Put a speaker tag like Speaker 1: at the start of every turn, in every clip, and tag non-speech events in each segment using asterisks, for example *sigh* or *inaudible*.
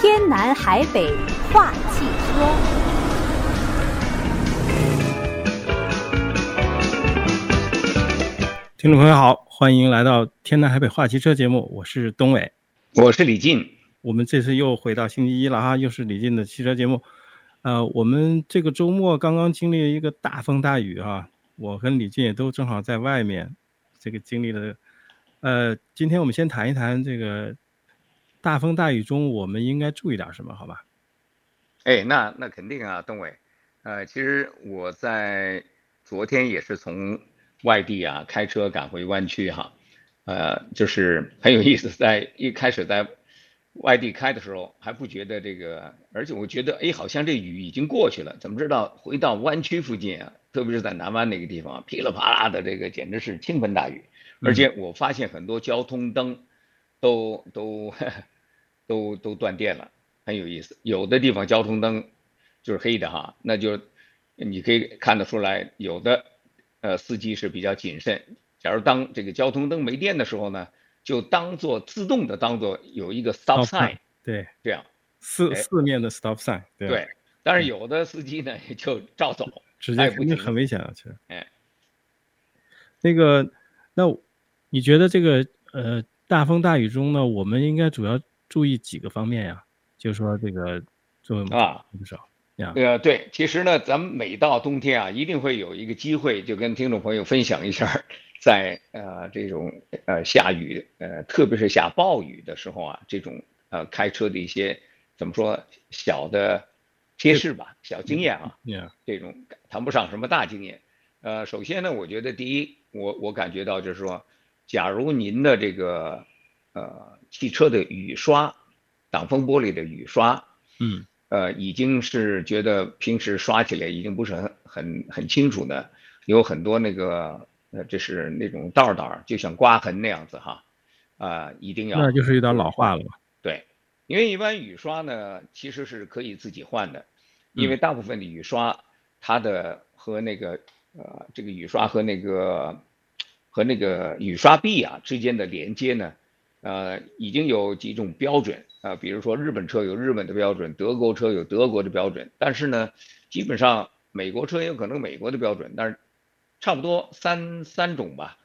Speaker 1: 天南海北话汽车，
Speaker 2: 听众朋友好，欢迎来到天南海北话汽车节目，我是东伟，
Speaker 3: 我是李进，
Speaker 2: 我们这次又回到星期一了哈，又是李进的汽车节目。呃，我们这个周末刚刚经历了一个大风大雨哈，我跟李进也都正好在外面，这个经历了。呃，今天我们先谈一谈这个大风大雨中，我们应该注意点什么，好吧？
Speaker 3: 哎，那那肯定啊，东伟。呃，其实我在昨天也是从外地啊开车赶回湾区哈，呃，就是很有意思，在一开始在外地开的时候还不觉得这个，而且我觉得哎，好像这雨已经过去了，怎么知道回到湾区附近啊，特别是在南湾那个地方，噼里啪啦的这个简直是倾盆大雨。而且我发现很多交通灯都都都都断电了，很有意思。有的地方交通灯就是黑的哈，那就你可以看得出来，有的呃司机是比较谨慎。假如当这个交通灯没电的时候呢，就当做自动的当做有一个 stop sign，
Speaker 2: 对，
Speaker 3: 这样
Speaker 2: 四四面的 stop sign，对。
Speaker 3: 对，但是有的司机呢也就照走，
Speaker 2: 直接肯定很危险啊，其实。
Speaker 3: 哎，
Speaker 2: 那个那。你觉得这个呃大风大雨中呢，我们应该主要注意几个方面呀？就是说这个作用
Speaker 3: 啊
Speaker 2: 不少呀。
Speaker 3: 呃对，其实呢，咱们每到冬天啊，一定会有一个机会，就跟听众朋友分享一下，在呃这种呃下雨呃特别是下暴雨的时候啊，这种呃开车的一些怎么说小的贴士吧，小经验啊。这种谈不上什么大经验。呃，首先呢，我觉得第一，我我感觉到就是说。假如您的这个呃汽车的雨刷，挡风玻璃的雨刷，
Speaker 2: 嗯，
Speaker 3: 呃已经是觉得平时刷起来已经不是很很很清楚的，有很多那个呃这是那种道道，就像刮痕那样子哈，啊、呃、一定要
Speaker 2: 那就是有点老化了吧？
Speaker 3: 对，因为一般雨刷呢其实是可以自己换的，因为大部分的雨刷它的和那个呃这个雨刷和那个。和那个雨刷臂啊之间的连接呢，呃，已经有几种标准啊，比如说日本车有日本的标准，德国车有德国的标准，但是呢，基本上美国车也有可能美国的标准，但是差不多三三种吧，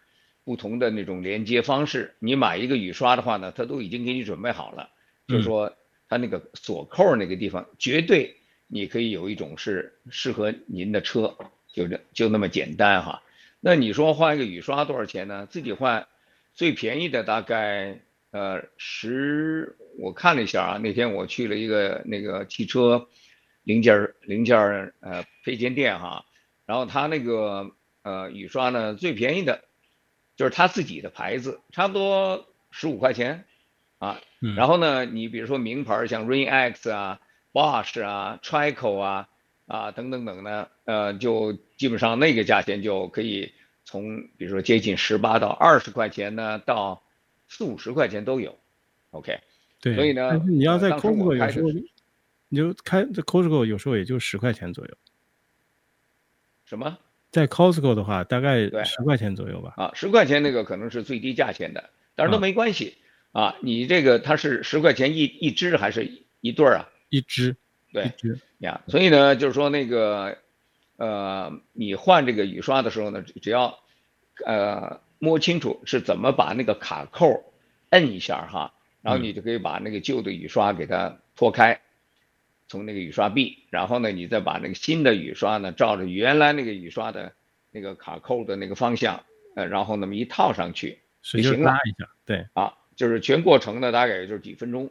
Speaker 3: 不同的那种连接方式。你买一个雨刷的话呢，它都已经给你准备好了，就是说它那个锁扣那个地方，绝对你可以有一种是适合您的车，就这就那么简单哈。那你说换一个雨刷多少钱呢？自己换，最便宜的大概呃十，我看了一下啊，那天我去了一个那个汽车零件零件呃配件店哈，然后他那个呃雨刷呢最便宜的，就是他自己的牌子，差不多十五块钱啊。然后呢，你比如说名牌像 Rain X 啊、Bosch 啊、Trico 啊。啊，等等等呢，呃，就基本上那个价钱就可以从，比如说接近十八到二十块钱呢，到四五十块钱都有，OK。
Speaker 2: 对，
Speaker 3: 所以呢，
Speaker 2: 你要在 Costco 有时候，你就开在 Costco 有时候也就十块钱左右。
Speaker 3: 什么？
Speaker 2: 在 Costco 的话，大概十块钱左右吧。
Speaker 3: 啊，十块钱那个可能是最低价钱的，但是都没关系啊，啊。你这个它是十块钱一一支还是一对儿啊？
Speaker 2: 一支。
Speaker 3: 对呀，所以呢，就是说那个，呃，你换这个雨刷的时候呢，只要，呃，摸清楚是怎么把那个卡扣摁一下哈，然后你就可以把那个旧的雨刷给它脱开，从那个雨刷臂，然后呢，你再把那个新的雨刷呢，照着原来那个雨刷的那个卡扣的那个方向，呃，然后那么一套上去就行了。
Speaker 2: 一下，对，
Speaker 3: 啊，就是全过程呢，大概也就是几分钟。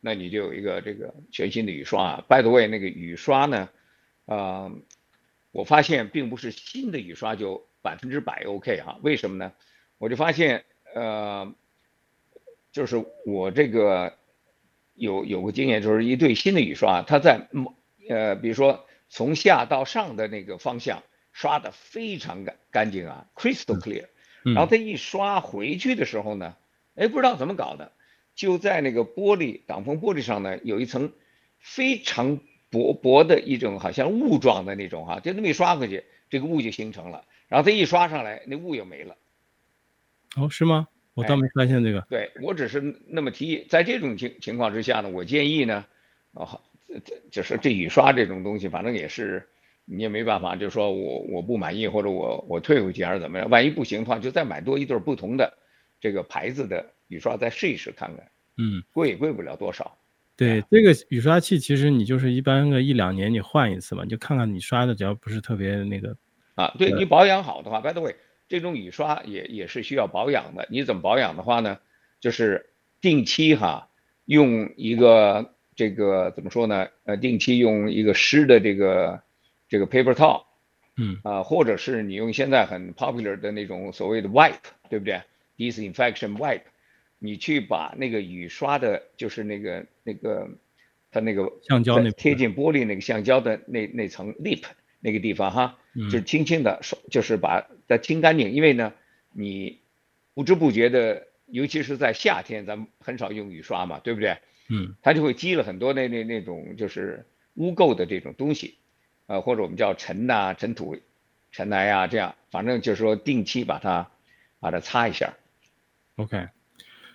Speaker 3: 那你就有一个这个全新的雨刷啊。By the way，那个雨刷呢，啊、呃，我发现并不是新的雨刷就百分之百 OK 哈。为什么呢？我就发现，呃，就是我这个有有个经验，就是一对新的雨刷，它在呃，比如说从下到上的那个方向刷的非常干干净啊，crystal clear。然后它一刷回去的时候呢，哎，不知道怎么搞的。就在那个玻璃挡风玻璃上呢，有一层非常薄薄的一种好像雾状的那种哈，就那么一刷过去，这个雾就形成了。然后它一刷上来，那雾又没了。
Speaker 2: 哦，是吗？我倒没发现这个。
Speaker 3: 哎、对我只是那么提议，在这种情情况之下呢，我建议呢，哦，这这就是这雨刷这种东西，反正也是你也没办法，就是说我我不满意或者我我退回去还是怎么样，万一不行的话，就再买多一对不同的这个牌子的雨刷再试一试看看。
Speaker 2: 嗯，
Speaker 3: 贵也贵不了多少。
Speaker 2: 对，这个雨刷器其实你就是一般个一两年你换一次嘛，你就看看你刷的只要不是特别那个。
Speaker 3: 啊，对你保养好的话，by the way。这种雨刷也也是需要保养的。你怎么保养的话呢？就是定期哈，用一个这个怎么说呢？呃，定期用一个湿的这个这个 paper towel，
Speaker 2: 嗯
Speaker 3: 啊，或者是你用现在很 popular 的那种所谓的 wipe，对不对？disinfection wipe，你去把那个雨刷的，就是那个那个它那个
Speaker 2: 橡胶那
Speaker 3: 贴近玻璃那个橡胶的那那层 lip 那个地方哈。就轻轻的刷，就是把它清干净。因为呢，你不知不觉的，尤其是在夏天，咱们很少用雨刷嘛，对不对？
Speaker 2: 嗯，
Speaker 3: 它就会积了很多那那那种就是污垢的这种东西，呃，或者我们叫尘呐、尘土、尘埃啊，这样，反正就是说定期把它把它擦一下。
Speaker 2: OK，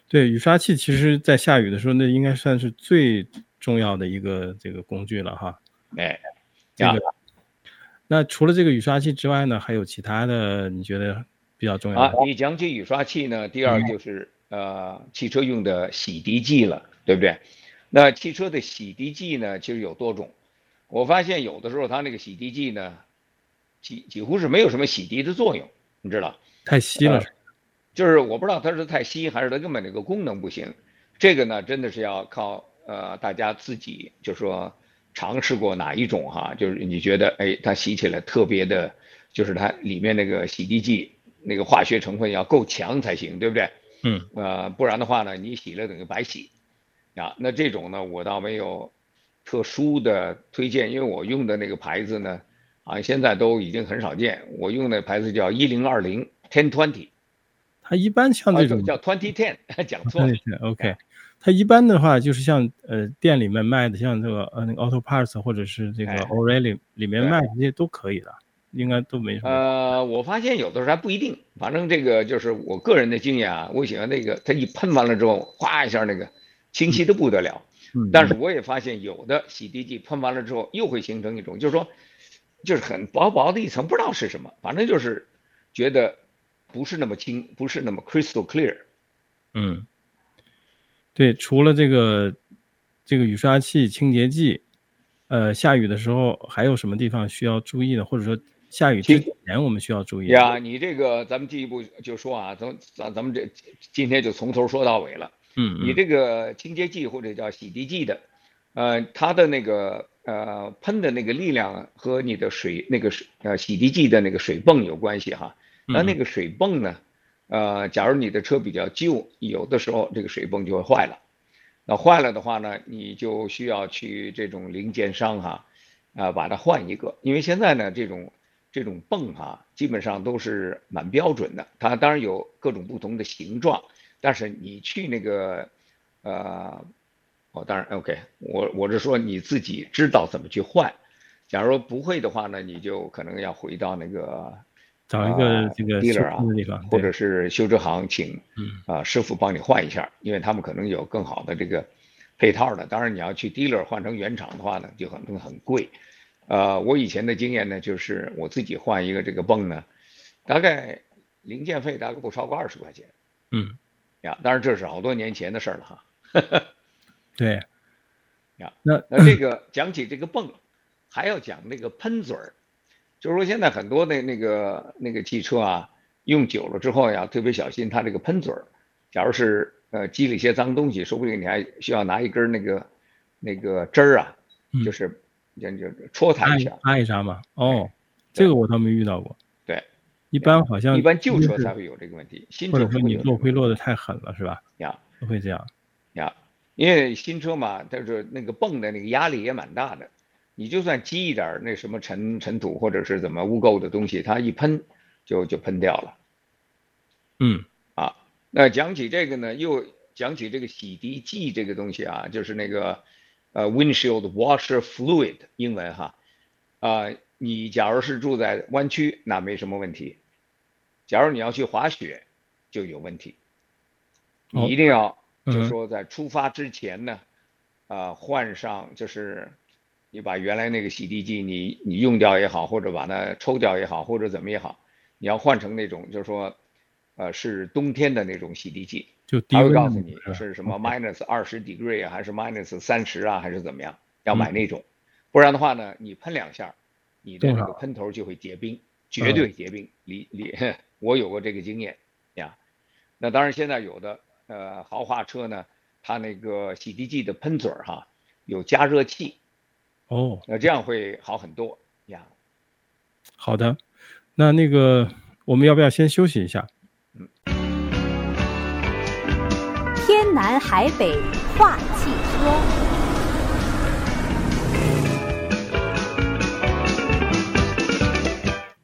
Speaker 2: 对，雨刷器其实在下雨的时候，那应该算是最重要的一个这个工具了哈。
Speaker 3: 哎，
Speaker 2: 这个。那除了这个雨刷器之外呢，还有其他的你觉得比较重要的？
Speaker 3: 啊，你讲起雨刷器呢，第二就是、嗯、呃汽车用的洗涤剂了，对不对？那汽车的洗涤剂呢，其实有多种。我发现有的时候它那个洗涤剂呢，几几乎是没有什么洗涤的作用，你知道？
Speaker 2: 太稀了、呃。
Speaker 3: 就是我不知道它是太稀还是它根本这个功能不行。这个呢，真的是要靠呃大家自己就说。尝试过哪一种哈？就是你觉得哎，它洗起来特别的，就是它里面那个洗涤剂那个化学成分要够强才行，对不对？
Speaker 2: 嗯。
Speaker 3: 呃，不然的话呢，你洗了等于白洗。啊，那这种呢，我倒没有特殊的推荐，因为我用的那个牌子呢，啊，现在都已经很少见。我用的牌子叫一零二零 ten twenty。
Speaker 2: 它一般像那种、
Speaker 3: 啊、叫 twenty ten，讲错了。
Speaker 2: OK。它一般的话就是像呃店里面卖的，像这个呃那个 Auto Parts 或者是这个 O'Reilly 里面卖的这些都可以的，应该都没什么。
Speaker 3: 呃，我发现有的时候还不一定，反正这个就是我个人的经验啊，我喜欢那个它一喷完了之后，哗一下那个清晰的不得了。
Speaker 2: 嗯。
Speaker 3: 但是我也发现有的洗涤剂喷完了之后又会形成一种，就是说就是很薄薄的一层，不知道是什么，反正就是觉得不是那么清，不是那么 crystal clear。
Speaker 2: 嗯。对，除了这个这个雨刷器、清洁剂，呃，下雨的时候还有什么地方需要注意的？或者说下雨之前我们需要注意的？
Speaker 3: 呀，你这个咱们进一步就说啊，咱咱咱们这今天就从头说到尾了。
Speaker 2: 嗯，
Speaker 3: 你这个清洁剂或者叫洗涤剂的，呃，它的那个呃喷的那个力量和你的水那个水呃洗涤剂的那个水泵有关系哈。那那个水泵呢？呃，假如你的车比较旧，有的时候这个水泵就会坏了。那坏了的话呢，你就需要去这种零件商哈，啊、把它换一个。因为现在呢，这种这种泵哈，基本上都是蛮标准的。它当然有各种不同的形状，但是你去那个，呃，哦，当然 OK，我我是说你自己知道怎么去换。假如不会的话呢，你就可能要回到那个。
Speaker 2: 找一个这个
Speaker 3: dealer 啊，
Speaker 2: 地
Speaker 3: 或者是修车行请，
Speaker 2: 嗯
Speaker 3: 啊师傅帮你换一下，因为他们可能有更好的这个配套的。当然你要去 dealer 换成原厂的话呢，就可能很贵。呃，我以前的经验呢，就是我自己换一个这个泵呢，大概零件费大概不超过二十块钱。
Speaker 2: 嗯，
Speaker 3: 呀，当然这是好多年前的事了哈。*laughs*
Speaker 2: 对，
Speaker 3: 呀，
Speaker 2: 那
Speaker 3: 那这个讲起这个泵，还要讲那个喷嘴儿。就是说，现在很多的那个那个汽车啊，用久了之后呀，特别小心它这个喷嘴儿。假如是呃积了一些脏东西，说不定你还需要拿一根那个那个针儿啊，就是就就戳它一下，
Speaker 2: 擦一下嘛。哦，这个我倒没遇到过。
Speaker 3: 对，
Speaker 2: 一般好像
Speaker 3: 一般旧车才会有这个问题，新车
Speaker 2: 或者说你落灰落的太狠了，是吧？
Speaker 3: 呀，
Speaker 2: 不会这样。
Speaker 3: 呀，因为新车嘛，它是那个泵的那个压力也蛮大的。你就算积一点那什么尘尘土或者是怎么污垢的东西，它一喷就就喷掉了。
Speaker 2: 嗯，
Speaker 3: 啊，那讲起这个呢，又讲起这个洗涤剂这个东西啊，就是那个呃 windshield washer fluid 英文哈，啊，你假如是住在湾区，那没什么问题。假如你要去滑雪，就有问题。你一定要就是说在出发之前呢，啊，换上就是你把原来那个洗涤剂你你用掉也好，或者把它抽掉也好，或者怎么也好，你要换成那种就是说，呃，是冬天的那种洗涤剂，
Speaker 2: 就
Speaker 3: 他会告诉你是什么 minus 二十 degree 啊，还是 minus 三十啊，还是怎么样，要买那种，不然的话呢，你喷两下，你的那个喷头就会结冰。绝对结冰，你你，*laughs* 我有过这个经验呀。那当然，现在有的呃豪华车呢，它那个洗涤剂的喷嘴儿哈，有加热器。
Speaker 2: 哦，
Speaker 3: 那这样会好很多呀。
Speaker 2: 好的，那那个我们要不要先休息一下？
Speaker 1: 嗯。天南海北话汽车。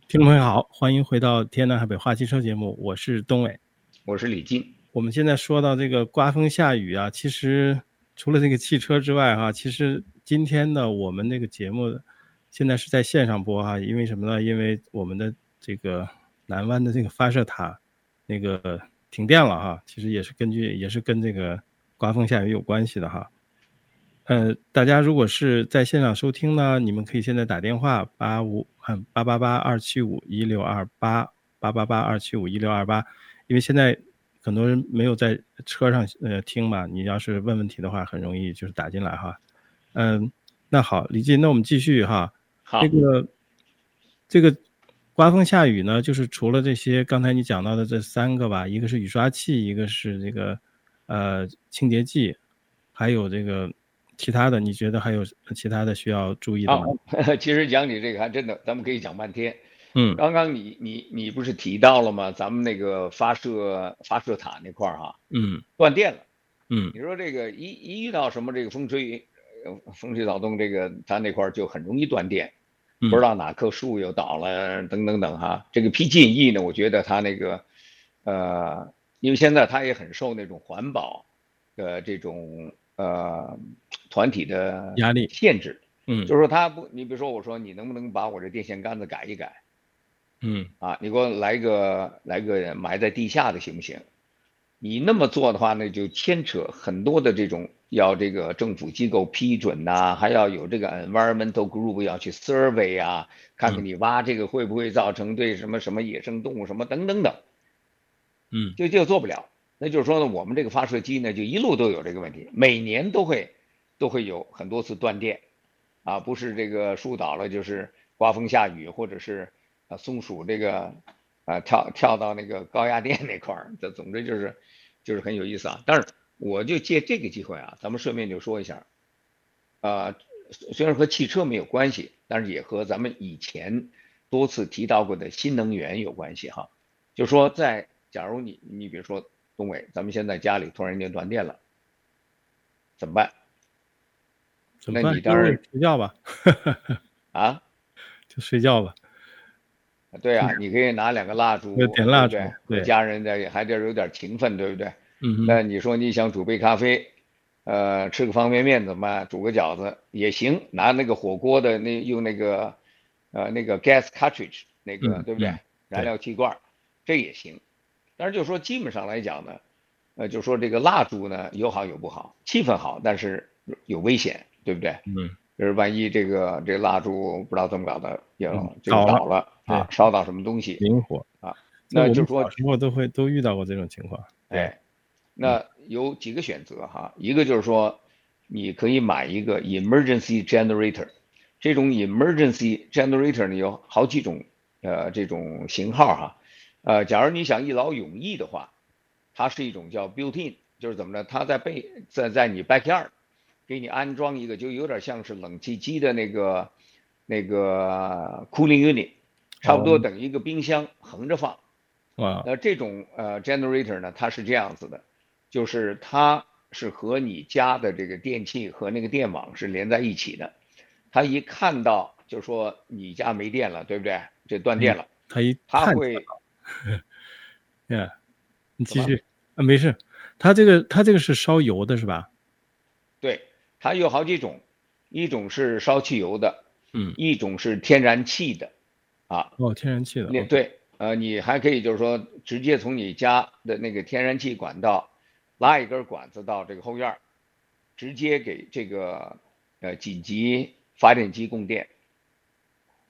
Speaker 2: 听众朋友好，欢迎回到《天南海北话汽车》节目，我是东伟，
Speaker 3: 我是李进。
Speaker 2: 我们现在说到这个刮风下雨啊，其实除了这个汽车之外哈、啊，其实今天呢，我们那个节目现在是在线上播哈、因为什么呢？因为我们的这个南湾的这个发射塔那个停电了哈、其实也是根据也是跟这个刮风下雨有关系的哈。呃，大家如果是在线上收听呢，你们可以现在打电话八五嗯八八八二七五一六二八八八八二七五一六二八，因为现在很多人没有在车上呃听嘛，你要是问问题的话，很容易就是打进来哈。嗯，那好，李进，那我们继续哈。
Speaker 3: 好。
Speaker 2: 这个这个刮风下雨呢，就是除了这些刚才你讲到的这三个吧，一个是雨刷器，一个是这个呃清洁剂，还有这个。其他的你觉得还有其他的需要注意的吗？
Speaker 3: 哦、*laughs* 其实讲你这个还真的，咱们可以讲半天。
Speaker 2: 嗯，
Speaker 3: 刚刚你你你不是提到了吗？咱们那个发射发射塔那块儿哈，
Speaker 2: 嗯，
Speaker 3: 断电了。
Speaker 2: 嗯，
Speaker 3: 你说这个一一遇到什么这个风吹，风吹草动，这个它那块就很容易断电。
Speaker 2: 嗯、
Speaker 3: 不知道哪棵树又倒了，等等等哈。这个 PG&E 呢，我觉得它那个呃，因为现在它也很受那种环保的这种。呃，团体的压力限制，
Speaker 2: 嗯，
Speaker 3: 就是说他不，你比如说我说你能不能把我这电线杆子改一改，
Speaker 2: 嗯，
Speaker 3: 啊，你给我来个来个埋在地下的行不行？你那么做的话，那就牵扯很多的这种要这个政府机构批准呐、啊，还要有这个 environmental group 要去 survey 啊，看看你挖这个会不会造成对什么什么野生动物什么等等等，
Speaker 2: 嗯，
Speaker 3: 就就做不了。那就是说呢，我们这个发射机呢，就一路都有这个问题，每年都会都会有很多次断电，啊，不是这个树倒了，就是刮风下雨，或者是啊松鼠这个啊跳跳到那个高压电那块儿，这总之就是就是很有意思啊。但是我就借这个机会啊，咱们顺便就说一下，啊，虽然和汽车没有关系，但是也和咱们以前多次提到过的新能源有关系哈。就说在假如你你比如说。东伟，咱们现在家里突然间断电了，怎么办？
Speaker 2: 怎么办？
Speaker 3: 那你当然
Speaker 2: 睡觉吧。
Speaker 3: 啊？*laughs*
Speaker 2: 就睡觉吧。
Speaker 3: 对啊，你可以拿两个蜡烛，
Speaker 2: 点蜡烛，
Speaker 3: 对，对，家人在还得有点情分，对不对？
Speaker 2: 嗯。
Speaker 3: 那你说你想煮杯咖啡，呃，吃个方便面怎么办？煮个饺子也行，拿那个火锅的那用那个呃那个 gas cartridge 那个、嗯、对不对？燃料气罐，这也行。但是就是说，基本上来讲呢，呃，就是说这个蜡烛呢有好有不好，气氛好，但是有危险，对不对？
Speaker 2: 嗯。
Speaker 3: 就是万一这个这蜡烛不知道怎么搞的，有就倒了啊，烧到什么东西。
Speaker 2: 明火
Speaker 3: 啊。那就是说，
Speaker 2: 我都会都遇到过这种情况。
Speaker 3: 对。那有几个选择哈，一个就是说，你可以买一个 emergency generator，这种 emergency generator 呢有好几种呃这种型号哈。呃，假如你想一劳永逸的话，它是一种叫 built-in，就是怎么着？它在背在在你 backyard 给你安装一个，就有点像是冷气机的那个那个 cooling unit，差不多等于一个冰箱横着放。
Speaker 2: 哇。
Speaker 3: 那这种呃 generator 呢，它是这样子的，就是它是和你家的这个电器和那个电网是连在一起的，它一看到就说你家没电了，对不对？这断电了，
Speaker 2: 它一
Speaker 3: 它会。*laughs*
Speaker 2: Yeah，你继续啊，没事。它这个它这个是烧油的是吧？
Speaker 3: 对，它有好几种，一种是烧汽油的，
Speaker 2: 嗯，
Speaker 3: 一种是天然气的，啊，
Speaker 2: 哦，天然气的，
Speaker 3: 对，呃，你还可以就是说直接从你家的那个天然气管道，拉一根管子到这个后院，直接给这个呃紧急发电机供电。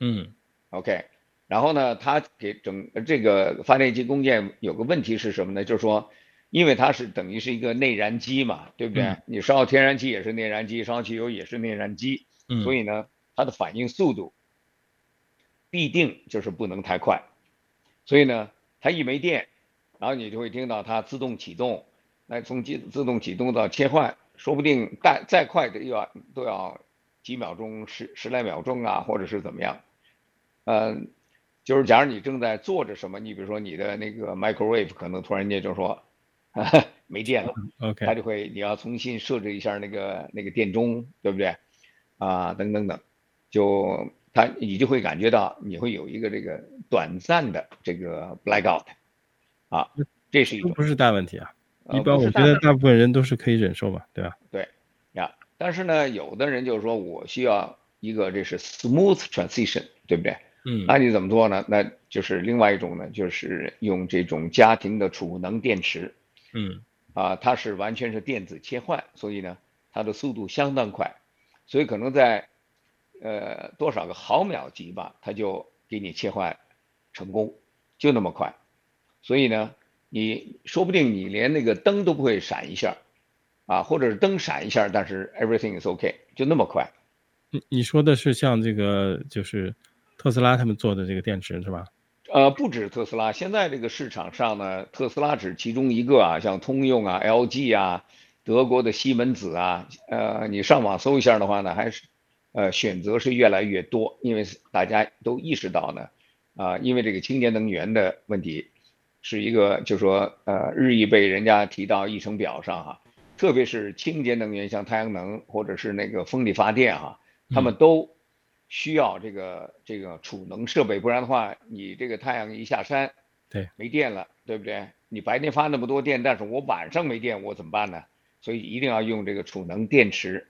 Speaker 2: 嗯
Speaker 3: ，OK，然后呢，它给整这个发电机供电有个问题是什么呢？就是说，因为它是等于是一个内燃机嘛，对不对？嗯、你烧天然气也是内燃机，烧汽油也是内燃机，
Speaker 2: 嗯，
Speaker 3: 所以呢，它的反应速度必定就是不能太快。所以呢，它一没电，然后你就会听到它自动启动，那从机自动启动到切换，说不定再再快的又要都要几秒钟、十十来秒钟啊，或者是怎么样。嗯，就是假如你正在做着什么，你比如说你的那个 microwave 可能突然间就说没电了
Speaker 2: ，OK，
Speaker 3: 它就会你要重新设置一下那个那个电钟，对不对？啊，等等等，就。它你就会感觉到你会有一个这个短暂的这个 blackout，啊，这是一种
Speaker 2: 不是大问题啊，一般我觉得大部分人都是可以忍受吧，对吧？
Speaker 3: 对呀，但是呢，有的人就是说我需要一个这是 smooth transition，对不对？
Speaker 2: 嗯，
Speaker 3: 那你怎么做呢？那就是另外一种呢，就是用这种家庭的储能电池，
Speaker 2: 嗯，
Speaker 3: 啊，它是完全是电子切换，所以呢，它的速度相当快，所以可能在。呃，多少个毫秒级吧，它就给你切换成功，就那么快。所以呢，你说不定你连那个灯都不会闪一下，啊，或者是灯闪一下，但是 everything is OK，就那么快。
Speaker 2: 你你说的是像这个，就是特斯拉他们做的这个电池是吧？
Speaker 3: 呃，不止特斯拉，现在这个市场上呢，特斯拉只其中一个啊，像通用啊、LG 啊、德国的西门子啊，呃，你上网搜一下的话呢，还是。呃，选择是越来越多，因为大家都意识到呢，啊、呃，因为这个清洁能源的问题，是一个就是说，呃，日益被人家提到议程表上哈，特别是清洁能源，像太阳能或者是那个风力发电哈，他们都需要这个这个储能设备，不然的话，你这个太阳一下山，
Speaker 2: 对，
Speaker 3: 没电了，对不对？你白天发那么多电，但是我晚上没电，我怎么办呢？所以一定要用这个储能电池。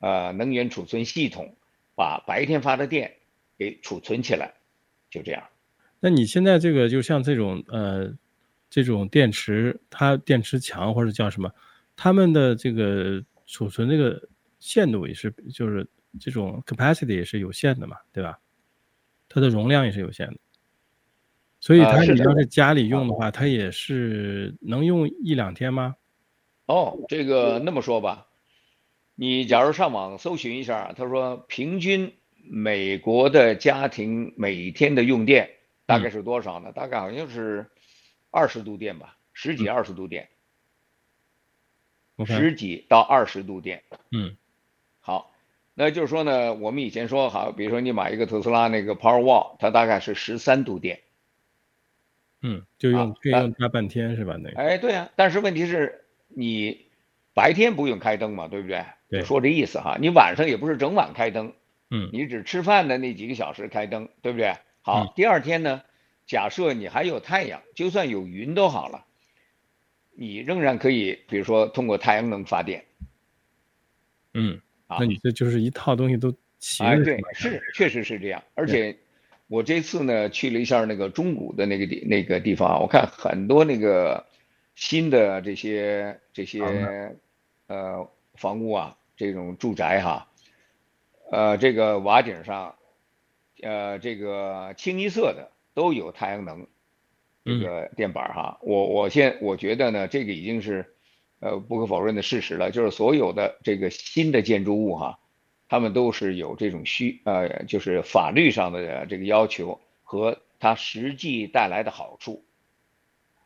Speaker 3: 呃，能源储存系统把白天发的电给储存起来，就这样。
Speaker 2: 那你现在这个就像这种呃，这种电池，它电池墙或者叫什么，它们的这个储存这个限度也是，就是这种 capacity 也是有限的嘛，对吧？它的容量也是有限的，所以它你要是家里用的话，它也是能用一两天吗？
Speaker 3: 哦，这个那么说吧。你假如上网搜寻一下，他说平均美国的家庭每天的用电大概是多少呢？嗯、大概好像是二十度电吧，十几二十度电，
Speaker 2: 嗯、
Speaker 3: 十几到二十度电。
Speaker 2: 嗯，
Speaker 3: 好，那就是说呢，我们以前说好，比如说你买一个特斯拉那个 Powerwall，它大概是十三度电。
Speaker 2: 嗯，就用可以用大半天是吧？那个。
Speaker 3: 哎，对啊，但是问题是你白天不用开灯嘛，对不对？就说这意思哈，你晚上也不是整晚开灯，
Speaker 2: 嗯，
Speaker 3: 你只吃饭的那几个小时开灯，对不对？好，第二天呢，假设你还有太阳，就算有云都好了，你仍然可以，比如说通过太阳能发电。
Speaker 2: 嗯，那你这就是一套东西都齐了。
Speaker 3: 哎，对，是，确实是这样。而且我这次呢去了一下那个中古的那个地那个地方，我看很多那个新的这些这些呃房屋啊。这种住宅哈，呃，这个瓦顶上，呃，这个清一色的都有太阳能这个电板哈。我我现我觉得呢，这个已经是呃不可否认的事实了，就是所有的这个新的建筑物哈，他们都是有这种需呃，就是法律上的这个要求和它实际带来的好处。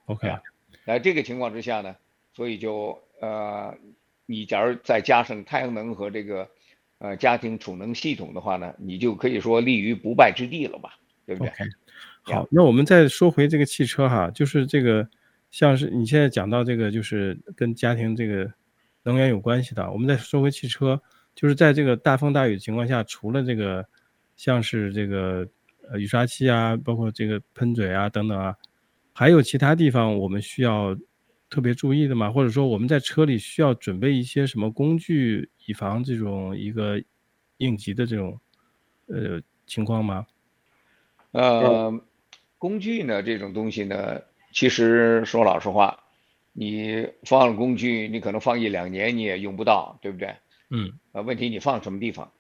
Speaker 2: OK，
Speaker 3: 在这个情况之下呢，所以就呃。你假如再加上太阳能和这个，呃，家庭储能系统的话呢，你就可以说立于不败之地了吧，对不对
Speaker 2: ？Okay. 好，那我们再说回这个汽车哈，就是这个，像是你现在讲到这个，就是跟家庭这个能源有关系的。我们再说回汽车，就是在这个大风大雨的情况下，除了这个，像是这个呃雨刷器啊，包括这个喷嘴啊等等啊，还有其他地方我们需要。特别注意的吗？或者说我们在车里需要准备一些什么工具，以防这种一个应急的这种呃情况吗？
Speaker 3: 呃，工具呢，这种东西呢，其实说老实话，你放了工具，你可能放一两年你也用不到，对不对？
Speaker 2: 嗯。
Speaker 3: 啊，问题你放什么地方？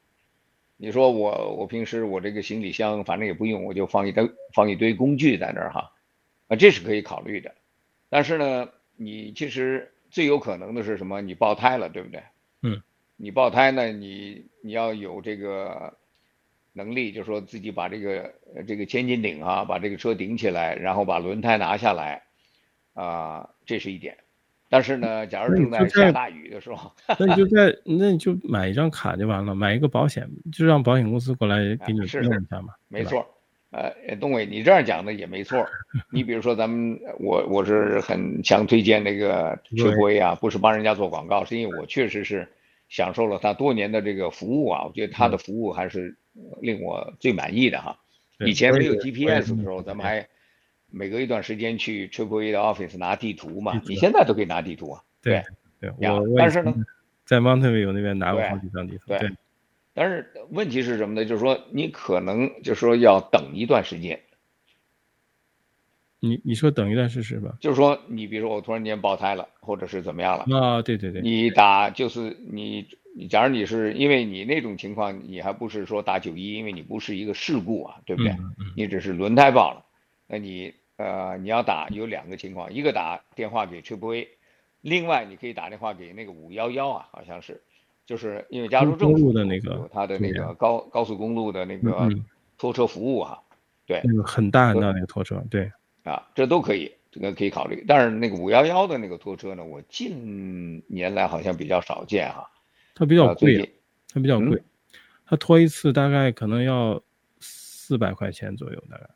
Speaker 3: 你说我我平时我这个行李箱反正也不用，我就放一堆放一堆工具在那儿哈，啊，这是可以考虑的。但是呢，你其实最有可能的是什么？你爆胎了，对不对？
Speaker 2: 嗯。
Speaker 3: 你爆胎呢，你你要有这个能力，就是说自己把这个这个千斤顶啊，把这个车顶起来，然后把轮胎拿下来。啊，这是一点，但是呢，假如正在下大雨的时候，*laughs*
Speaker 2: 那你就在，那你就买一张卡就完了，买一个保险，就让保险公司过来 *laughs* 给你弄一下嘛。
Speaker 3: 啊、没错，呃，东伟，你这样讲的也没错。你比如说，咱们我我是很强推荐那个车规啊，不是帮人家做广告，是因为我确实是享受了他多年的这个服务啊，我觉得他的服务还是令我最满意的哈。以前没有 GPS 的时候，咱们还。每隔一段时间去 Triple A 的 office 拿地图嘛，你现在都可以拿地图啊。
Speaker 2: 对对，
Speaker 3: 我但是呢，
Speaker 2: 在 Mountain View 那边拿过好几张地图。
Speaker 3: 对，但是问题是什么呢？就是说你可能就是说要等一段时间。
Speaker 2: 你你说等一段试试吧？
Speaker 3: 就是说你比如说我突然间爆胎了，或者是怎么样了
Speaker 2: 啊？对对对。
Speaker 3: 你打就是你，假如你是因为你那种情况，你还不是说打九一，因为你不是一个事故啊，对不对？你只是轮胎爆了，那你。呃，你要打有两个情况，一个打电话给 Triple A，另外你可以打电话给那个五幺幺啊，好像是，就是因为加州政府的那个它的那个高高速公路的那个拖车服务啊，对，
Speaker 2: 那个很大很大那个拖车，对，
Speaker 3: 啊，这都可以，这个可以考虑。但是那个五幺幺的那个拖车呢，我近年来好像比较少见哈，
Speaker 2: 它比较贵，它比较贵，它拖一次大概可能要四百块钱左右，大概。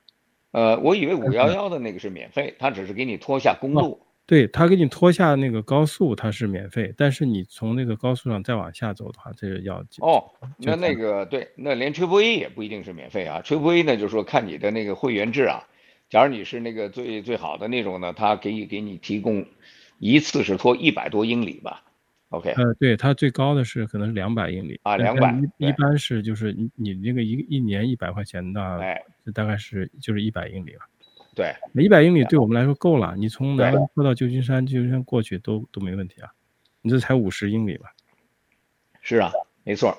Speaker 3: 呃，我以为五幺幺的那个是免费，它只是给你拖下公路。
Speaker 2: 哦、对，他给你拖下那个高速，它是免费，但是你从那个高速上再往下走的话，这个要
Speaker 3: 哦。那那个对，那连 Triple A 也不一定是免费啊。Triple A 呢，就是说看你的那个会员制啊。假如你是那个最最好的那种呢，他可以给你提供一次是拖一百多英里吧。OK，
Speaker 2: 呃，对，它最高的是可能是两百英里
Speaker 3: 啊，两百，
Speaker 2: 一般是就是你你那个一一年一百块钱的，哎，大概是就是一百英里了。
Speaker 3: 对，
Speaker 2: 一百英里对我们来说够了，你从南湾坡到旧金山，旧金山过去都都没问题啊。你这才五十英里吧？
Speaker 3: 是啊，没错。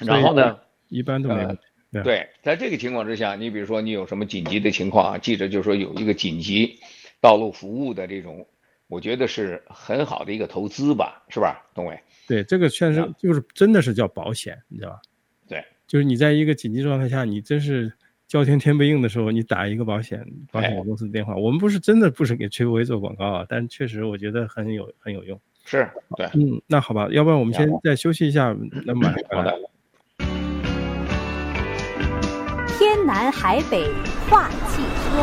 Speaker 3: 然后呢，
Speaker 2: 一般都没问题。
Speaker 3: 呃、对，在这个情况之下，你比如说你有什么紧急的情况啊，记者就是说有一个紧急道路服务的这种。我觉得是很好的一个投资吧，是吧，东伟？
Speaker 2: 对，这个确实就是真的是叫保险，你知道吧？
Speaker 3: 对，
Speaker 2: 就是你在一个紧急状态下，你真是叫天天不应的时候，你打一个保险，保险公司的电话。我们不是真的不是给 Triple A 做广告啊，但确实我觉得很有很有用。
Speaker 3: 是，对，
Speaker 2: 嗯，那好吧，要不然我们先再休息一下，那么
Speaker 3: 好的。
Speaker 1: 天南海北话汽车。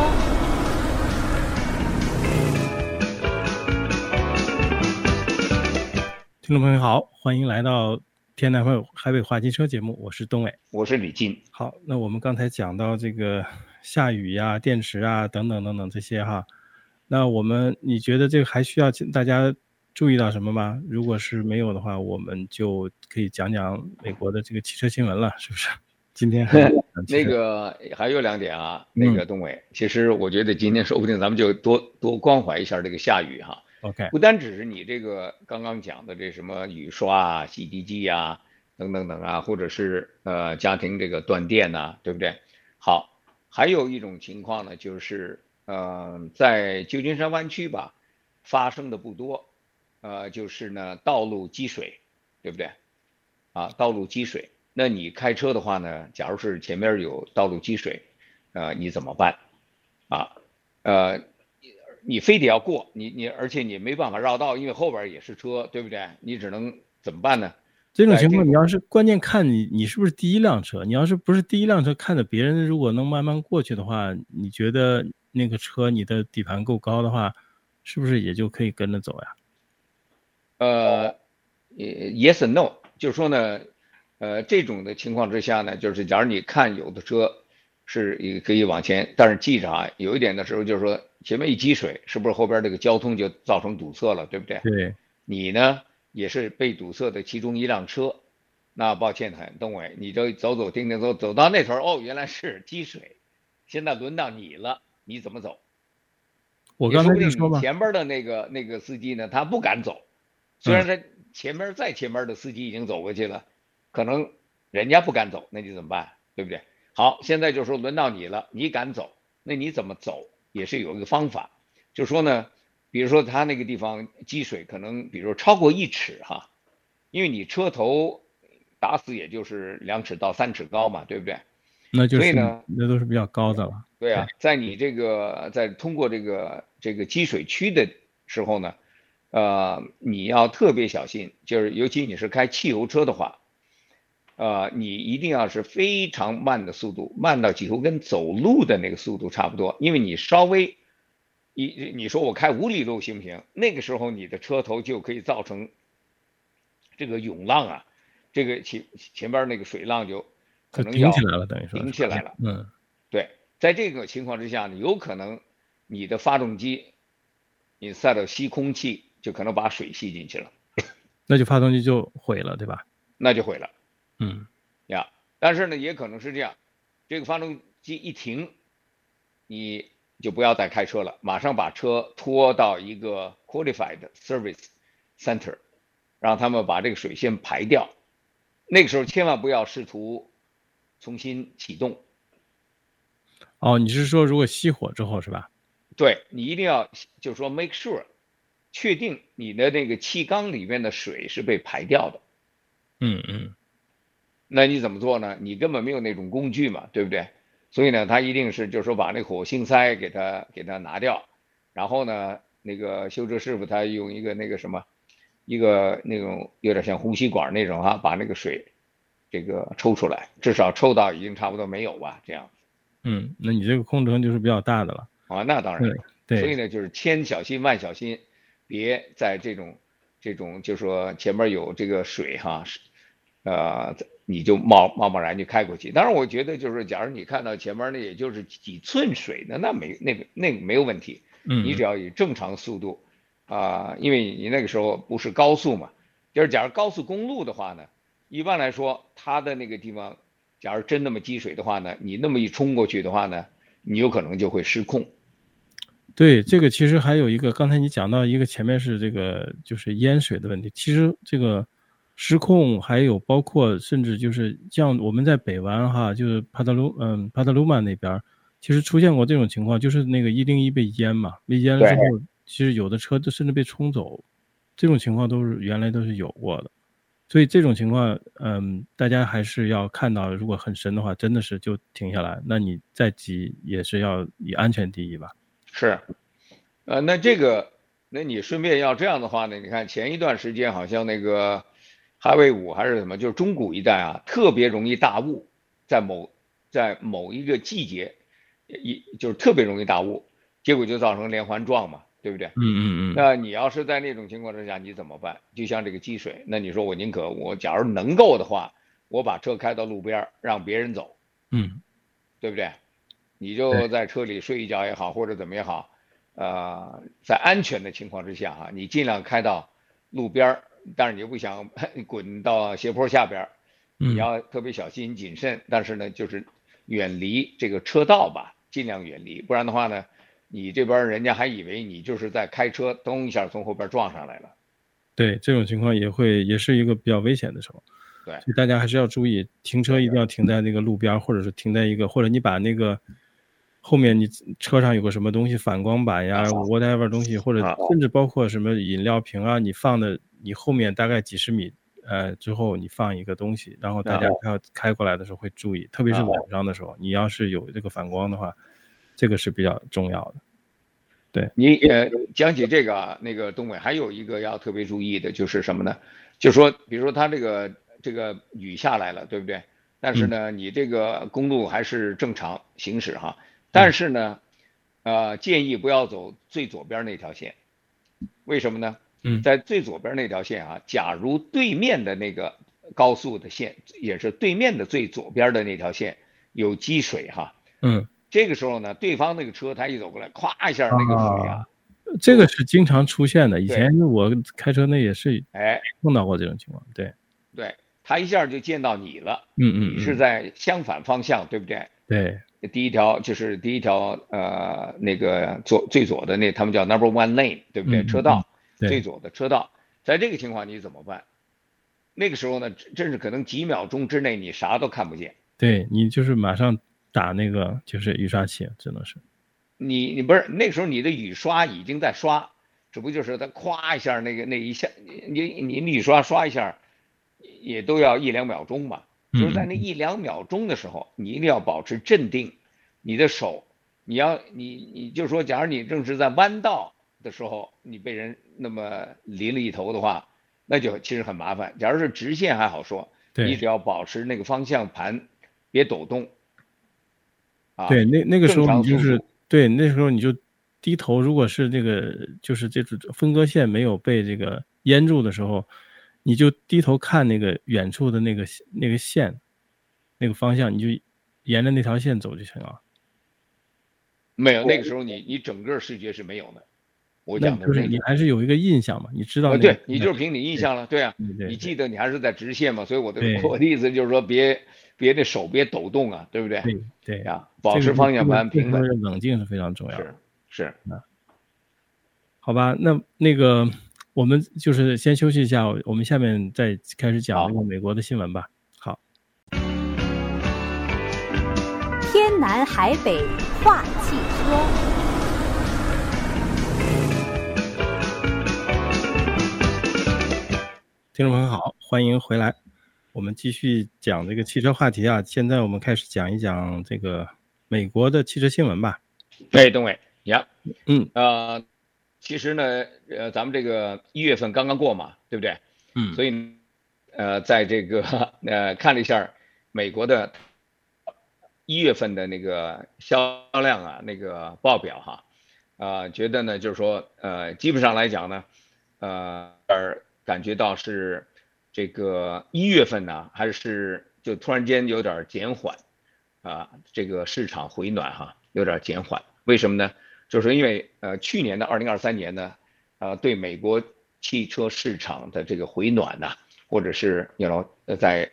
Speaker 2: 听众朋友好，欢迎来到天南海北话汽车节目，我是东伟，
Speaker 3: 我是李进。
Speaker 2: 好，那我们刚才讲到这个下雨呀、电池啊等等等等这些哈，那我们你觉得这个还需要大家注意到什么吗？如果是没有的话，我们就可以讲讲美国的这个汽车新闻了，是不是？今天 *laughs*
Speaker 3: 那个还有两点啊，那个东伟，嗯、其实我觉得今天说不定咱们就多多关怀一下这个下雨哈。不单只是你这个刚刚讲的这什么雨刷啊、洗涤剂啊等等等啊，或者是呃家庭这个断电呐、啊，对不对？好，还有一种情况呢，就是呃在旧金山湾区吧，发生的不多，呃就是呢道路积水，对不对？啊，道路积水，那你开车的话呢，假如是前面有道路积水，呃你怎么办？啊，呃。你非得要过你你，而且你没办法绕道，因为后边也是车，对不对？你只能怎么办呢？
Speaker 2: 这种情况，你要是关键看你你是不是第一辆车，你要是不是第一辆车，看着别人如果能慢慢过去的话，你觉得那个车你的底盘够高的话，是不是也就可以跟着走呀？
Speaker 3: 呃，yes and no，就是说呢，呃，这种的情况之下呢，就是假如你看有的车是也可以往前，但是记着啊，有一点的时候就是说。前面一积水，是不是后边这个交通就造成堵塞了，对不对？
Speaker 2: 对。
Speaker 3: 你呢，也是被堵塞的其中一辆车。那抱歉很，东伟，你就走走停停走，走到那头，哦，原来是积水。现在轮到你了，你怎么走？
Speaker 2: 我刚才就说嘛，
Speaker 3: 前边的那个那个司机呢，他不敢走，虽然他前面再前面的司机已经走过去了，可能人家不敢走，那你怎么办？对不对？好，现在就说轮到你了，你敢走，那你怎么走也是有一个方法，就说呢，比如说他那个地方积水可能，比如说超过一尺哈，因为你车头打死也就是两尺到三尺高嘛，对不对？
Speaker 2: 那就是，
Speaker 3: 所以呢，
Speaker 2: 那都是比较高的了。
Speaker 3: 对啊，在你这个在通过这个这个积水区的时候呢，呃，你要特别小心，就是尤其你是开汽油车的话，呃，你一定要是非常慢的速度，慢到几乎跟走路的那个速度差不多，因为你稍微你你说我开五里路行不行？那个时候你的车头就可以造成这个涌浪啊，这个前前边那个水浪就。可能要
Speaker 2: 顶起来了，等于说
Speaker 3: 顶起来了。
Speaker 2: 嗯，
Speaker 3: 对，在这个情况之下呢，有可能你的发动机你塞到吸空气，就可能把水吸进去了，
Speaker 2: 那就发动机就毁了，对吧？
Speaker 3: 那就毁了。
Speaker 2: 嗯，
Speaker 3: 呀，但是呢，也可能是这样，这个发动机一停，你就不要再开车了，马上把车拖到一个 qualified service center，让他们把这个水先排掉。那个时候千万不要试图。重新启动。
Speaker 2: 哦，你是说如果熄火之后是吧？
Speaker 3: 对，你一定要就是说 make sure，确定你的那个气缸里面的水是被排掉的。
Speaker 2: 嗯嗯。
Speaker 3: 那你怎么做呢？你根本没有那种工具嘛，对不对？所以呢，他一定是就是说把那火星塞给他给他拿掉，然后呢，那个修车师傅他用一个那个什么，一个那种有点像呼吸管那种啊，把那个水。这个抽出来，至少抽到已经差不多没有吧，这样。
Speaker 2: 嗯，那你这个空程就是比较大的了。
Speaker 3: 啊，那当然。
Speaker 2: 对。对。
Speaker 3: 所以呢，就是千小心万小心，别在这种这种，就说前面有这个水哈，呃，你就贸贸贸然就开过去。当然，我觉得就是，假如你看到前面那也就是几寸水的，那没那个那个没有问题。
Speaker 2: 嗯。
Speaker 3: 你只要以正常速度啊，呃，因为你那个时候不是高速嘛，就是假如高速公路的话呢。一般来说，它的那个地方，假如真那么积水的话呢，你那么一冲过去的话呢，你有可能就会失控。
Speaker 2: 对，这个其实还有一个，刚才你讲到一个前面是这个就是淹水的问题，其实这个失控还有包括甚至就是像我们在北湾哈，就是帕特鲁嗯帕特鲁曼那边，其实出现过这种情况，就是那个一零一被淹嘛，被淹了之后，其实有的车都甚至被冲走，这种情况都是原来都是有过的。所以这种情况，嗯，大家还是要看到，如果很深的话，真的是就停下来。那你再急也是要以安全第一吧。
Speaker 3: 是，呃，那这个，那你顺便要这样的话呢？你看前一段时间好像那个 Highway 五还是什么，就是中古一带啊，特别容易大雾，在某在某一个季节，一就是特别容易大雾，结果就造成连环撞嘛。对不对？
Speaker 2: 嗯嗯嗯。
Speaker 3: 那你要是在那种情况之下，你怎么办？就像这个积水，那你说我宁可我假如能够的话，我把车开到路边，让别人走。
Speaker 2: 嗯，
Speaker 3: 对不对？你就在车里睡一觉也好，或者怎么也好，呃，在安全的情况之下哈，你尽量开到路边，但是你又不想 *laughs* 滚到斜坡下边，你要特别小心谨慎。但是呢，就是远离这个车道吧，尽量远离，不然的话呢。你这边人家还以为你就是在开车，咚一下从后边撞上来了。
Speaker 2: 对，这种情况也会也是一个比较危险的时候。
Speaker 3: 对，
Speaker 2: 所以大家还是要注意，停车一定要停在那个路边，或者是停在一个，或者你把那个后面你车上有个什么东西，反光板呀，whatever 东西，或者甚至包括什么饮料瓶啊，你放的你后面大概几十米呃之后你放一个东西，然后大家要开过来的时候会注意，特别是晚上的时候，你要是有这个反光的话。这个是比较重要的，对
Speaker 3: 你呃讲起这个啊，那个东伟还有一个要特别注意的就是什么呢？就是说，比如说他这个这个雨下来了，对不对？但是呢，你这个公路还是正常行驶哈。但是呢，呃，建议不要走最左边那条线，为什么呢？
Speaker 2: 嗯，
Speaker 3: 在最左边那条线啊，假如对面的那个高速的线，也是对面的最左边的那条线有积水哈，
Speaker 2: 嗯。
Speaker 3: 这个时候呢，对方那个车他一走过来，咵一下那个水啊，
Speaker 2: 这个是经常出现的。以前我开车那也是，
Speaker 3: 哎，
Speaker 2: 碰到过这种情况。对，
Speaker 3: 对他一下就见到你了。
Speaker 2: 嗯嗯，
Speaker 3: 你是在相反方向，对不对？
Speaker 2: 对，
Speaker 3: 第一条就是第一条呃那个左最左的那他们叫 Number One Lane，对不对？
Speaker 2: 嗯、
Speaker 3: 车道
Speaker 2: 对
Speaker 3: 最左的车道，在这个情况你怎么办？那个时候呢，真是可能几秒钟之内你啥都看不见。
Speaker 2: 对你就是马上打那个就是雨刷器，只能是。
Speaker 3: 你你不是那时候你的雨刷已经在刷，只不过就是它咵一下那个那一下，你你你雨刷刷一下，也都要一两秒钟吧。就是在那一两秒钟的时候，你一定要保持镇定，你的手，你要你你就说，假如你正是在弯道的时候，你被人那么淋了一头的话，那就其实很麻烦。假如是直线还好说，你只要保持那个方向盘别抖动。啊，
Speaker 2: 对，那那个时候你就是对，那时候你就低头，如果是这个就是这种分割线没有被这个淹住的时候。你就低头看那个远处的那个那个线，那个方向，你就沿着那条线走就行了。
Speaker 3: 没有，那个时候你你整个视觉是没有的。我讲的
Speaker 2: 是你还是有一个印象嘛？你知道、那个？
Speaker 3: 对，你就是凭你印象了，对啊
Speaker 2: 对对对，
Speaker 3: 你记得你还是在直线嘛？所以我的我的意思就是说别，别别的手别抖动啊，对不对？
Speaker 2: 对对
Speaker 3: 呀，保持方向盘平稳，
Speaker 2: 这个、冷静是非常重要的。
Speaker 3: 是是，
Speaker 2: 好吧，那那个。我们就是先休息一下，我们下面再开始讲那个美国的新闻吧。好，
Speaker 1: 天南海北话汽车，
Speaker 2: 听众朋友好，欢迎回来，我们继续讲这个汽车话题啊。现在我们开始讲一讲这个美国的汽车新闻吧。
Speaker 3: 哎，东伟，呀，
Speaker 2: 嗯，
Speaker 3: 呃。其实呢，呃，咱们这个一月份刚刚过嘛，对不对？
Speaker 2: 嗯。
Speaker 3: 所以，呃，在这个 *laughs* 呃看了一下美国的一月份的那个销量啊，那个报表哈，啊、呃，觉得呢就是说，呃，基本上来讲呢，呃，而感觉到是这个一月份呢，还是就突然间有点减缓，啊，这个市场回暖哈，有点减缓，为什么呢？就是因为呃去年的二零二三年呢，呃对美国汽车市场的这个回暖呐、啊，或者是你 you know 在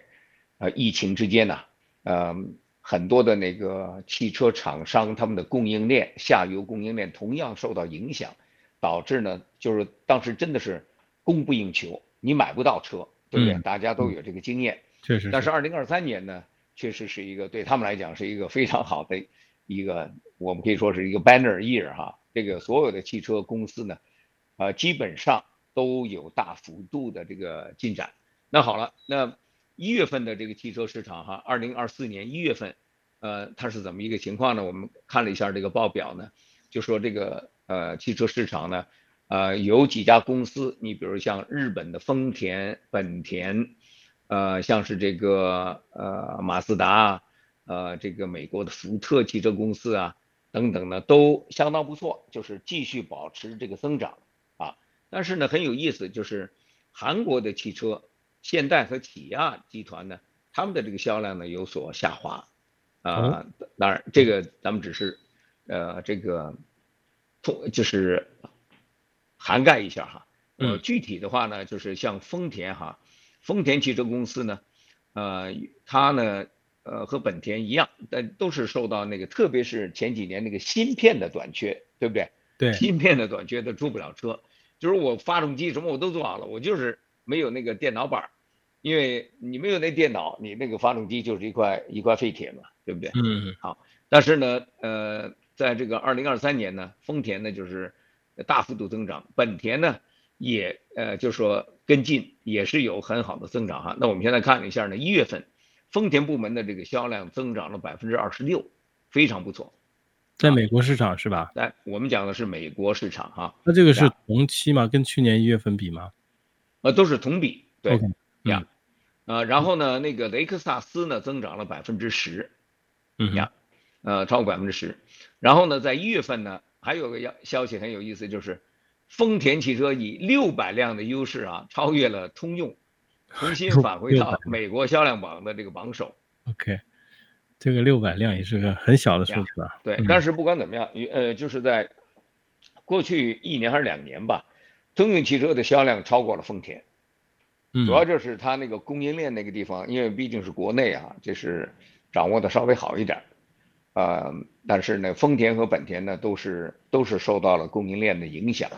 Speaker 3: 呃疫情之间呐、啊，呃很多的那个汽车厂商他们的供应链下游供应链同样受到影响，导致呢就是当时真的是供不应求，你买不到车，对不对？嗯、大家都有这个经验。
Speaker 2: 确实。
Speaker 3: 但是二零二三年呢，确实是一个对他们来讲是一个非常好的一个。我们可以说是一个 banner year 哈，这个所有的汽车公司呢，呃，基本上都有大幅度的这个进展。那好了，那一月份的这个汽车市场哈，二零二四年一月份，呃，它是怎么一个情况呢？我们看了一下这个报表呢，就说这个呃汽车市场呢，呃，有几家公司，你比如像日本的丰田、本田，呃，像是这个呃马自达，呃，这个美国的福特汽车公司啊。等等呢，都相当不错，就是继续保持这个增长啊。但是呢，很有意思，就是韩国的汽车，现代和起亚集团呢，他们的这个销量呢有所下滑啊。当然，这个咱们只是呃这个通就是涵盖一下哈。呃，具体的话呢，就是像丰田哈，丰田汽车公司呢，呃，它呢。呃，和本田一样，但都是受到那个，特别是前几年那个芯片的短缺，对不对？
Speaker 2: 对，
Speaker 3: 芯片的短缺，它出不了车。就是我发动机什么我都做好了，我就是没有那个电脑板，因为你没有那电脑，你那个发动机就是一块一块废铁嘛，对不对？
Speaker 2: 嗯。
Speaker 3: 好，但是呢，呃，在这个二零二三年呢，丰田呢就是大幅度增长，本田呢也呃就是说跟进，也是有很好的增长哈。那我们现在看了一下呢，一月份。丰田部门的这个销量增长了百分之二十六，非常不错，
Speaker 2: 在美国市场是吧？
Speaker 3: 哎，我们讲的是美国市场哈。
Speaker 2: 那这个是同期吗？跟去年一月份比吗？
Speaker 3: 呃，都是同比，对，呀、呃，然后呢，那个雷克萨斯呢增长了百分之十，
Speaker 2: 嗯
Speaker 3: 呀，呃，超过百分之十。然后呢，在一月份呢，还有个要消息很有意思，就是丰田汽车以六百辆的优势啊，超越了通用。重新返回到美国销量榜的这个榜首。
Speaker 2: OK，这个六百辆也是个很小的数字啊。
Speaker 3: 对，但是不管怎么样，呃，就是在过去一年还是两年吧，通用汽车的销量超过了丰田。主要就是它那个供应链那个地方，因为毕竟是国内啊，就是掌握的稍微好一点。呃，但是呢，丰田和本田呢都是都是受到了供应链的影响，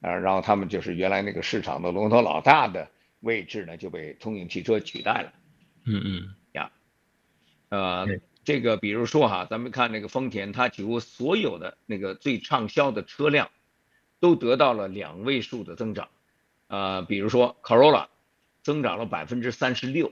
Speaker 3: 啊，然后他们就是原来那个市场的龙头老大的位置呢就被通用汽车取代了。
Speaker 2: 嗯嗯
Speaker 3: 呀，呃，这个比如说哈，咱们看那个丰田，它几乎所有的那个最畅销的车辆都得到了两位数的增长，呃，比如说 Corolla 增长了百分之三十六。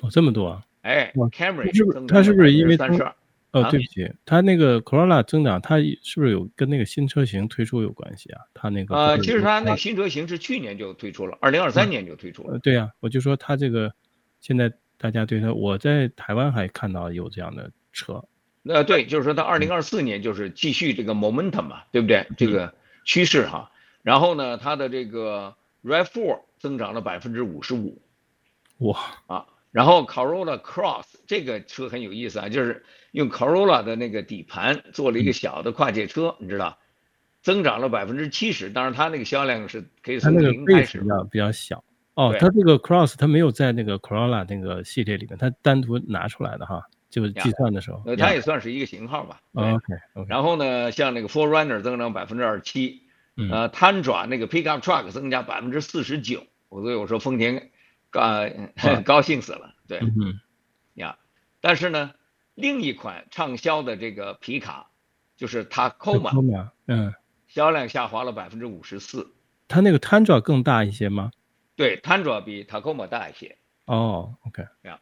Speaker 2: 哦，这么多啊！
Speaker 3: 哎，Camry
Speaker 2: 是不是它是不是因为
Speaker 3: 三十二？
Speaker 2: 哦，对不起，它那个 Corolla 增长，它是不是有跟那个新车型推出有关系啊？它那个
Speaker 3: 呃，其实它那个新车型是去年就推出了，二零二三年就推出了。
Speaker 2: 呃，对呀，我就说它这个现在大家对它，我在台湾还看到有这样的车。
Speaker 3: 呃，对，就是说它二零二四年就是继续这个 momentum 嘛，对不对？这个趋势哈。然后呢，它的这个 RAV4 增长了百分之五十五。
Speaker 2: 哇
Speaker 3: 啊！然后 Corolla Cross 这个车很有意思啊，就是用 Corolla 的那个底盘做了一个小的跨界车，你知道，增长了百分之七十。当然，它那个销量是可以从零开始。
Speaker 2: 比较比较小哦，它这个 Cross 它没有在那个 Corolla 那个系列里面，它单独拿出来的哈，就是计算的时候。
Speaker 3: 呃，它也算是一个型号吧。
Speaker 2: OK
Speaker 3: OK。然后呢，像那个 Forerunner 增长百分之二十七，呃，Tundra 那个 Pickup Truck 增加百分之四十九。我所以我说丰田。高 *laughs* 高兴死了，对，
Speaker 2: 嗯，
Speaker 3: 呀，但是呢，另一款畅销的这个皮卡就是 Tacoma，
Speaker 2: 嗯，
Speaker 3: 销量下滑了百分之五十四。
Speaker 2: 它那个 Tundra 更大一些吗？
Speaker 3: 对，Tundra 比 Tacoma 大一些。
Speaker 2: 哦，OK，
Speaker 3: 呀，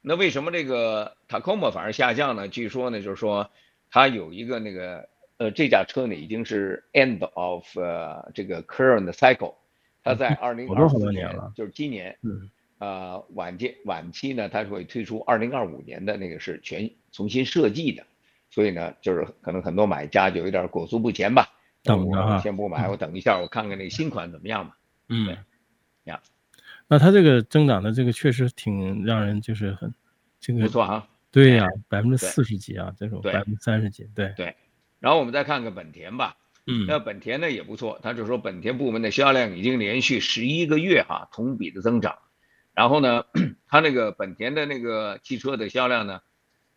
Speaker 3: 那为什么这个 Tacoma 反而下降呢？据说呢，就是说它有一个那个呃，这架车呢已经是 end of 呃这个 current cycle。它在二零二四年了，就是今年，
Speaker 2: 嗯，
Speaker 3: 呃，晚间晚期呢，它会推出二零二五年的那个是全重新设计的，所以呢，就是可能很多买家就有点裹足不前吧，
Speaker 2: 等着哈，
Speaker 3: 先不买，我等一下，我看看那个新款怎么样吧。
Speaker 2: 嗯，
Speaker 3: 呀，
Speaker 2: 那它这个增长的这个确实挺让人就是很这个
Speaker 3: 不错哈，
Speaker 2: 对呀，百分之四十几啊，这种百分之三十几，对。
Speaker 3: 对，然后我们再看看本田吧。
Speaker 2: 嗯，
Speaker 3: 那本田呢也不错，他就说本田部门的销量已经连续十一个月哈同比的增长，然后呢，他那个本田的那个汽车的销量呢，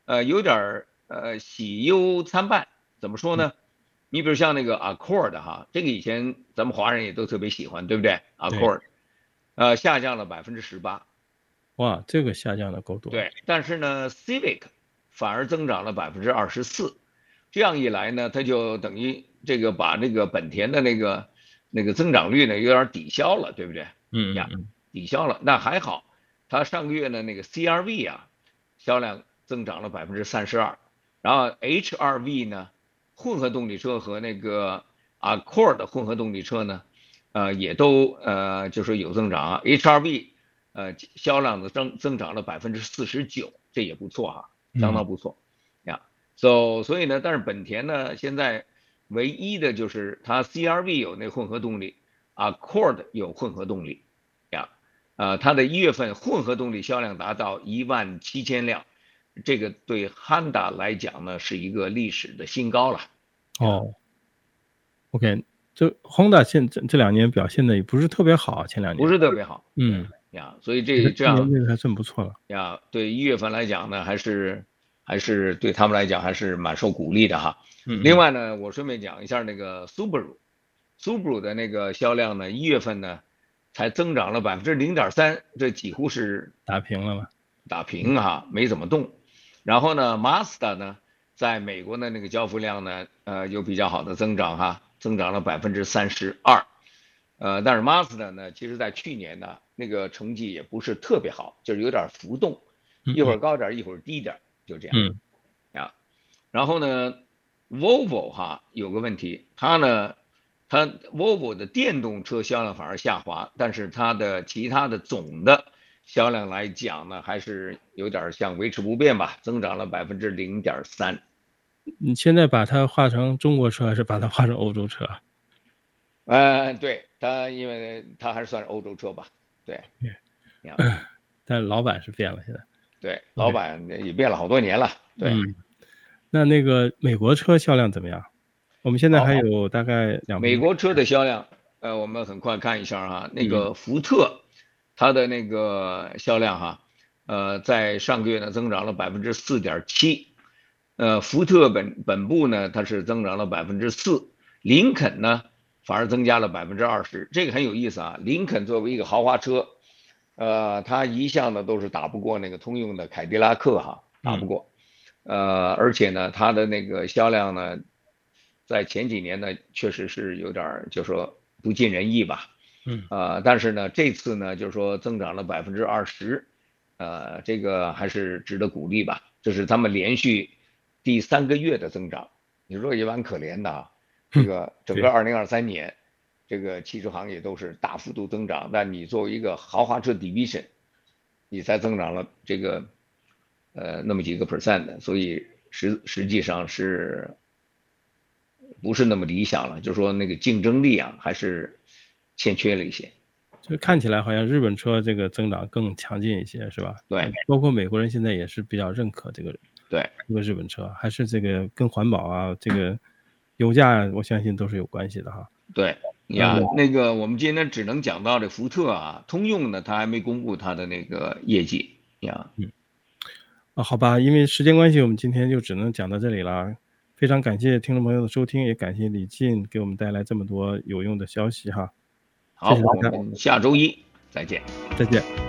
Speaker 3: 呃有点儿呃喜忧参半，怎么说呢？你比如像那个 Accord 哈，这个以前咱们华人也都特别喜欢，对不对？Accord，呃下降了百分之十八，
Speaker 2: 哇，这个下降的够多。
Speaker 3: 对，但是呢，Civic 反而增长了百分之二十四，这样一来呢，它就等于。这个把那个本田的那个那个增长率呢有点抵消了，对不对？
Speaker 2: 嗯
Speaker 3: 呀，抵消了。那还好，它上个月呢那个 CRV 啊销量增长了百分之三十二，然后 HRV 呢混合动力车和那个 Accord 的混合动力车呢，呃也都呃就是有增长啊。HRV 呃销量的增增长了百分之四十九，这也不错哈，相当不错呀。so, 所以呢，但是本田呢现在。唯一的就是它 CRV 有那混合动力，Accord 有混合动力，呀，呃，它的一月份混合动力销量达到一万七千辆，这个对 Honda 来讲呢是一个历史的新高了。
Speaker 2: 哦，OK，这 Honda 现这这两年表现的也不是特别好，前两年
Speaker 3: 不是特别好，
Speaker 2: 嗯，
Speaker 3: 呀，所以这这样
Speaker 2: 这个还算不错了。
Speaker 3: 呀，对一月份来讲呢，还是还是对他们来讲还是蛮受鼓励的哈。嗯另外呢，我顺便讲一下那个 Subaru，Subaru 的那个销量呢，一月份呢才增长了百分之零点三，这几乎是
Speaker 2: 打平了吧？
Speaker 3: 打平哈，没怎么动。然后呢，Mazda 呢，在美国的那个交付量呢，呃，有比较好的增长哈，增长了百分之三十二。呃，但是 Mazda 呢，其实在去年呢，那个成绩也不是特别好，就是有点浮动，一会儿高点，一会儿低点，就这样。
Speaker 2: 嗯。
Speaker 3: 啊，然后呢？Volvo 哈有个问题，它呢，它 Volvo 的电动车销量反而下滑，但是它的其他的总的销量来讲呢，还是有点像维持不变吧，增长了百分之零点三。
Speaker 2: 你现在把它画成中国车，还是把它画成欧洲车？
Speaker 3: 呃，对，它因为它还是算是欧洲车吧，对。*clears throat*
Speaker 2: 但老板是变了，现在。
Speaker 3: 对，老板也变了好多年了，对。
Speaker 2: 嗯那那个美国车销量怎么样？我们现在还有大概两。
Speaker 3: 美国车的销量，呃，我们很快看一下哈。那个福特，它的那个销量哈，呃，在上个月呢增长了百分之四点七，呃，福特本本部呢，它是增长了百分之四，林肯呢反而增加了百分之二十，这个很有意思啊。林肯作为一个豪华车，呃，它一向呢都是打不过那个通用的凯迪拉克哈，打不过，呃，而且呢，它的那个销量呢，在前几年呢确实是有点就说不尽人意吧，嗯，呃，但是呢这次呢就是说增长了百分之二十，呃，这个还是值得鼓励吧，这是他们连续。第三个月的增长，你说也蛮可怜的啊。这个整个二零二三年，这个汽车行业都是大幅度增长，但你作为一个豪华车 division，你才增长了这个呃那么几个 percent 的，所以实实际上是不是那么理想了？就是说那个竞争力啊，还是欠缺了一些。
Speaker 2: 就看起来好像日本车这个增长更强劲一些，是吧？
Speaker 3: 对，
Speaker 2: 包括美国人现在也是比较认可这个。
Speaker 3: 对，
Speaker 2: 这个日本车还是这个跟环保啊，这个油价，我相信都是有关系的哈。
Speaker 3: 对呀，那个我们今天只能讲到这福特啊，通用呢，它还没公布它的那个业绩呀。
Speaker 2: 嗯，啊，好吧，因为时间关系，我们今天就只能讲到这里了。非常感谢听众朋友的收听，也感谢李进给我们带来这么多有用的消息哈。
Speaker 3: 好，我们下周一再见，
Speaker 2: 再见。